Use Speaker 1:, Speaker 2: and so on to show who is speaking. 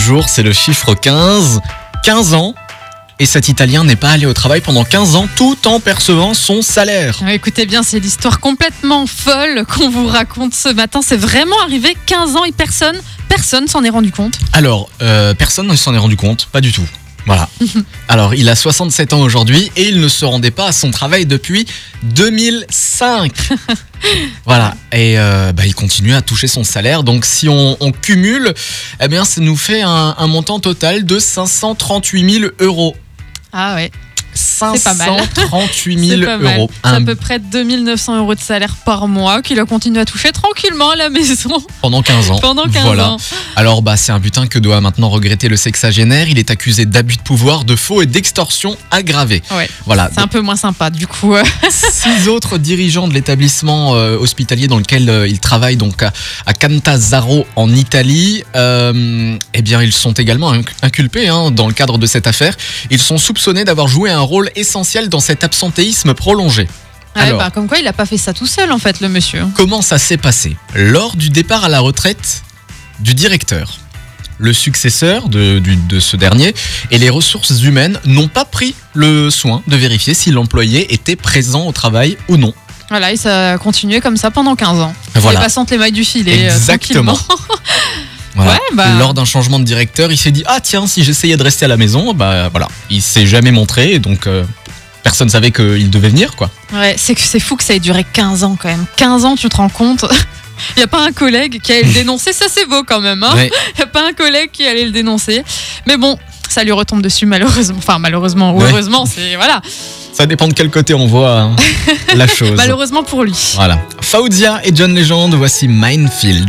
Speaker 1: jour, c'est le chiffre 15. 15 ans. Et cet Italien n'est pas allé au travail pendant 15 ans tout en percevant son salaire.
Speaker 2: Écoutez bien, c'est l'histoire complètement folle qu'on vous raconte ce matin. C'est vraiment arrivé 15 ans et personne, personne s'en est rendu compte.
Speaker 1: Alors, euh, personne ne s'en est rendu compte, pas du tout. Voilà. Alors, il a 67 ans aujourd'hui et il ne se rendait pas à son travail depuis 2005. voilà. Et euh, bah, il continue à toucher son salaire. Donc, si on, on cumule, eh bien, ça nous fait un, un montant total de 538 000 euros.
Speaker 2: Ah ouais.
Speaker 1: 538
Speaker 2: c'est
Speaker 1: 000
Speaker 2: pas mal.
Speaker 1: euros.
Speaker 2: C'est à peu près 2900 euros de salaire par mois qu'il a continué à toucher tranquillement à la maison
Speaker 1: pendant 15 ans.
Speaker 2: pendant 15
Speaker 1: Voilà.
Speaker 2: ans.
Speaker 1: Alors bah c'est un butin que doit maintenant regretter le sexagénaire. Il est accusé d'abus de pouvoir, de faux et d'extorsion aggravée.
Speaker 2: Ouais,
Speaker 1: Voilà.
Speaker 2: c'est un peu moins sympa du coup.
Speaker 1: Six autres dirigeants de l'établissement euh, hospitalier dans lequel euh, il travaille, donc à, à Cantazzaro en Italie, euh, eh bien ils sont également inc- inculpés hein, dans le cadre de cette affaire. Ils sont soupçonnés d'avoir joué un rôle essentiel dans cet absentéisme prolongé.
Speaker 2: Ouais,
Speaker 1: Alors.
Speaker 2: bah, comme quoi, il a pas fait ça tout seul en fait, le monsieur.
Speaker 1: Comment ça s'est passé Lors du départ à la retraite du directeur, le successeur de, du- de ce dernier et les ressources humaines n'ont pas pris le soin de vérifier si l'employé était présent au travail ou non.
Speaker 2: Voilà, et ça a continué comme ça pendant 15 ans.
Speaker 1: Voilà.
Speaker 2: Les passantes les mailles du filet. euh,
Speaker 1: Exactement.
Speaker 2: tranquillement.
Speaker 1: Voilà.
Speaker 2: Ouais, bah.
Speaker 1: Lors d'un changement de directeur, il s'est dit ah tiens si j'essayais de rester à la maison, bah voilà, il s'est jamais montré donc euh, personne savait qu'il devait venir quoi.
Speaker 2: Ouais, c'est que c'est fou que ça ait duré 15 ans quand même. 15 ans, tu te rends compte? Il n'y a pas un collègue qui allait le dénoncer, ça c'est beau quand même. Hein
Speaker 1: Ouais.
Speaker 2: Il n'y a pas un collègue qui allait le dénoncer. Mais bon, ça lui retombe dessus malheureusement. Enfin, malheureusement ou
Speaker 1: Ouais.
Speaker 2: heureusement, c'est voilà.
Speaker 1: Ça dépend de quel côté on voit hein, la chose.
Speaker 2: Malheureusement pour lui.
Speaker 1: Voilà. Fauzia et John Legend, voici Minefield.